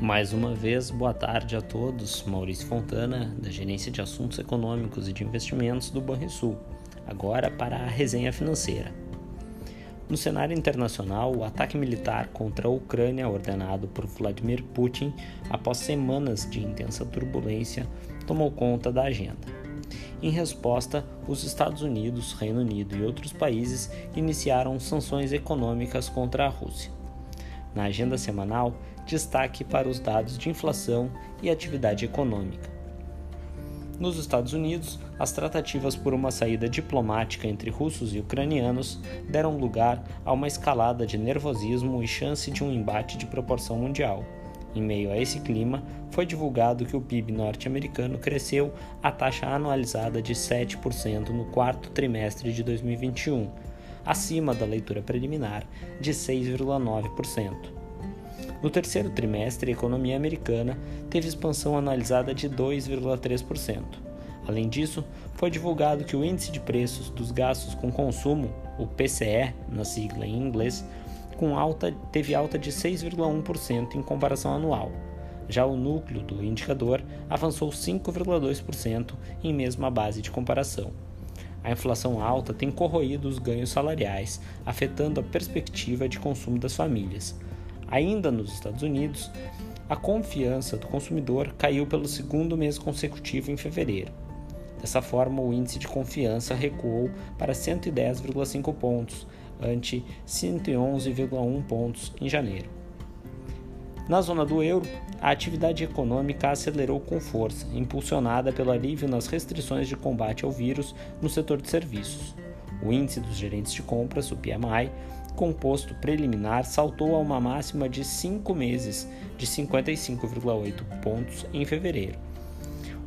Mais uma vez, boa tarde a todos. Maurício Fontana, da Gerência de Assuntos Econômicos e de Investimentos do Banrisul. Agora para a resenha financeira. No cenário internacional, o ataque militar contra a Ucrânia, ordenado por Vladimir Putin após semanas de intensa turbulência, tomou conta da agenda. Em resposta, os Estados Unidos, Reino Unido e outros países iniciaram sanções econômicas contra a Rússia. Na agenda semanal, destaque para os dados de inflação e atividade econômica. Nos Estados Unidos, as tratativas por uma saída diplomática entre russos e ucranianos deram lugar a uma escalada de nervosismo e chance de um embate de proporção mundial. Em meio a esse clima, foi divulgado que o PIB norte-americano cresceu a taxa anualizada de 7% no quarto trimestre de 2021, acima da leitura preliminar de 6,9%. No terceiro trimestre, a economia americana teve expansão anualizada de 2,3%. Além disso, foi divulgado que o índice de preços dos gastos com consumo, o PCE, na sigla em inglês, com alta, teve alta de 6,1% em comparação anual. Já o núcleo do indicador avançou 5,2% em mesma base de comparação. A inflação alta tem corroído os ganhos salariais, afetando a perspectiva de consumo das famílias. Ainda nos Estados Unidos, a confiança do consumidor caiu pelo segundo mês consecutivo em fevereiro. Dessa forma, o índice de confiança recuou para 110,5 pontos, ante 111,1 pontos em janeiro. Na zona do euro, a atividade econômica acelerou com força, impulsionada pelo alívio nas restrições de combate ao vírus no setor de serviços. O índice dos gerentes de compras, o PMI, composto preliminar saltou a uma máxima de 5 meses, de 55,8 pontos em fevereiro.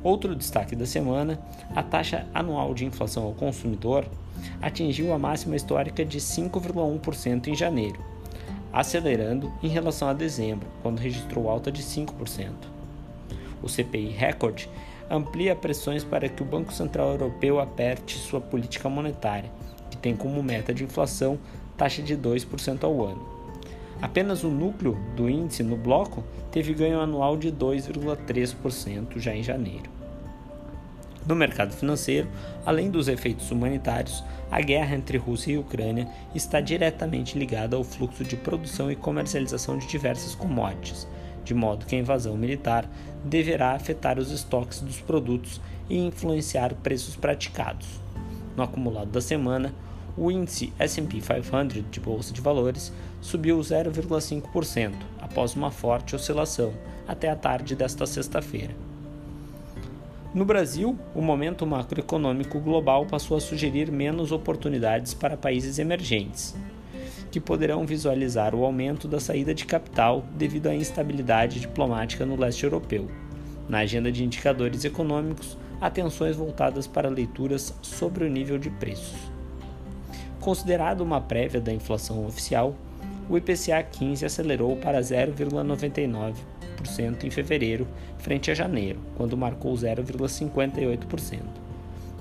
Outro destaque da semana, a taxa anual de inflação ao consumidor atingiu a máxima histórica de 5,1% em janeiro, acelerando em relação a dezembro, quando registrou alta de 5%. O CPI Record amplia pressões para que o Banco Central Europeu aperte sua política monetária, que tem como meta de inflação taxa de 2% ao ano. Apenas o núcleo do índice no bloco teve ganho anual de 2,3% já em janeiro. No mercado financeiro, além dos efeitos humanitários, a guerra entre Rússia e Ucrânia está diretamente ligada ao fluxo de produção e comercialização de diversas commodities, de modo que a invasão militar deverá afetar os estoques dos produtos e influenciar preços praticados. No acumulado da semana, o índice S&P 500 de bolsa de valores subiu 0,5% após uma forte oscilação até a tarde desta sexta-feira. No Brasil, o momento macroeconômico global passou a sugerir menos oportunidades para países emergentes, que poderão visualizar o aumento da saída de capital devido à instabilidade diplomática no leste europeu. Na agenda de indicadores econômicos, atenções voltadas para leituras sobre o nível de preços. Considerado uma prévia da inflação oficial, o IPCA 15 acelerou para 0,99% em fevereiro, frente a janeiro, quando marcou 0,58%.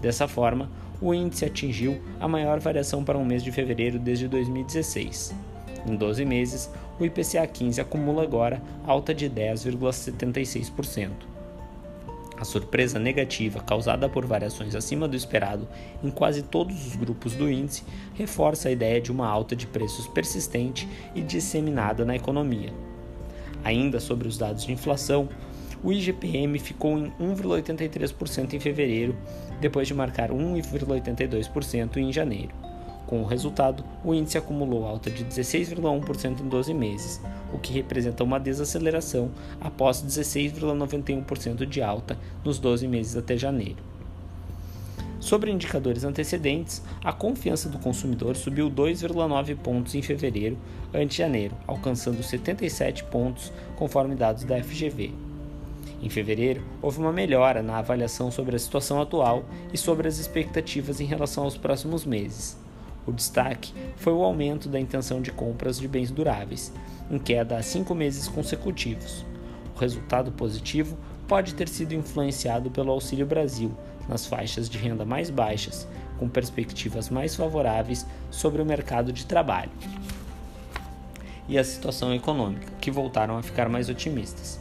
Dessa forma, o índice atingiu a maior variação para um mês de fevereiro desde 2016. Em 12 meses, o IPCA 15 acumula agora alta de 10,76%. A surpresa negativa causada por variações acima do esperado em quase todos os grupos do índice reforça a ideia de uma alta de preços persistente e disseminada na economia. Ainda sobre os dados de inflação, o IGPM ficou em 1,83% em fevereiro, depois de marcar 1,82% em janeiro. Com o resultado, o índice acumulou alta de 16,1% em 12 meses, o que representa uma desaceleração após 16,91% de alta nos 12 meses até janeiro. Sobre indicadores antecedentes, a confiança do consumidor subiu 2,9 pontos em fevereiro ante janeiro, alcançando 77 pontos, conforme dados da FGV. Em fevereiro, houve uma melhora na avaliação sobre a situação atual e sobre as expectativas em relação aos próximos meses. O destaque foi o aumento da intenção de compras de bens duráveis, em queda há cinco meses consecutivos. O resultado positivo pode ter sido influenciado pelo Auxílio Brasil nas faixas de renda mais baixas, com perspectivas mais favoráveis sobre o mercado de trabalho. e a situação econômica, que voltaram a ficar mais otimistas.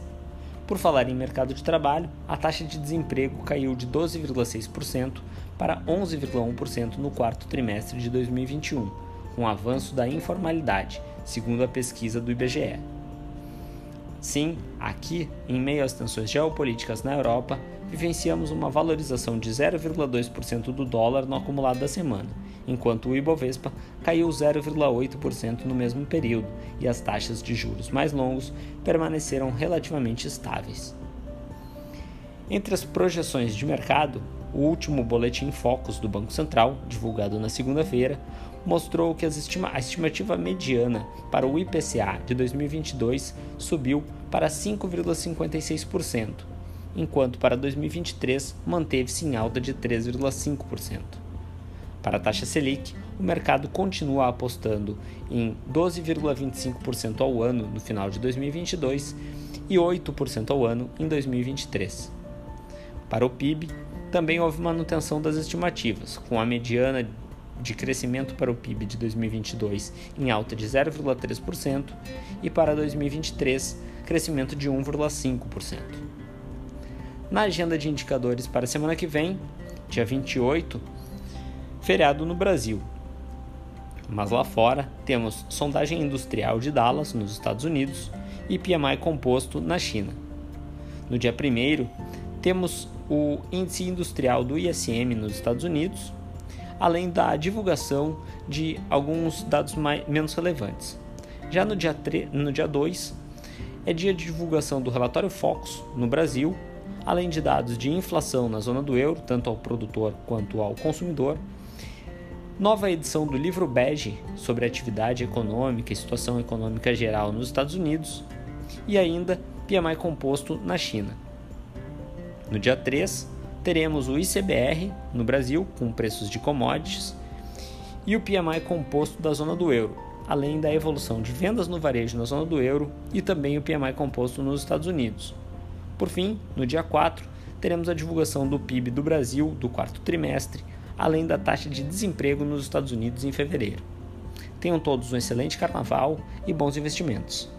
Por falar em mercado de trabalho, a taxa de desemprego caiu de 12,6% para 11,1% no quarto trimestre de 2021, com avanço da informalidade, segundo a pesquisa do IBGE. Sim, aqui, em meio às tensões geopolíticas na Europa, vivenciamos uma valorização de 0,2% do dólar no acumulado da semana, enquanto o Ibovespa caiu 0,8% no mesmo período e as taxas de juros mais longos permaneceram relativamente estáveis. Entre as projeções de mercado, o último boletim Focus do Banco Central, divulgado na segunda-feira, mostrou que estima a estimativa mediana para o IPCA de 2022 subiu para 5,56%, enquanto para 2023 manteve-se em alta de 3,5%. Para a taxa Selic, o mercado continua apostando em 12,25% ao ano no final de 2022 e 8% ao ano em 2023. Para o PIB, também houve manutenção das estimativas, com a mediana de crescimento para o PIB de 2022 em alta de 0,3% e para 2023 crescimento de 1,5%. Na agenda de indicadores para a semana que vem, dia 28, feriado no Brasil. Mas lá fora temos sondagem industrial de Dallas, nos Estados Unidos, e PMI composto na China. No dia 1 temos o índice industrial do ISM nos Estados Unidos, além da divulgação de alguns dados mais, menos relevantes. Já no dia, 3, no dia 2, é dia de divulgação do relatório Focus no Brasil, além de dados de inflação na zona do euro, tanto ao produtor quanto ao consumidor. Nova edição do livro Bege sobre atividade econômica e situação econômica geral nos Estados Unidos e ainda PMI composto na China. No dia 3, teremos o ICBR no Brasil, com preços de commodities, e o PMI composto da zona do euro, além da evolução de vendas no varejo na zona do euro e também o PMI composto nos Estados Unidos. Por fim, no dia 4, teremos a divulgação do PIB do Brasil do quarto trimestre, além da taxa de desemprego nos Estados Unidos em fevereiro. Tenham todos um excelente carnaval e bons investimentos.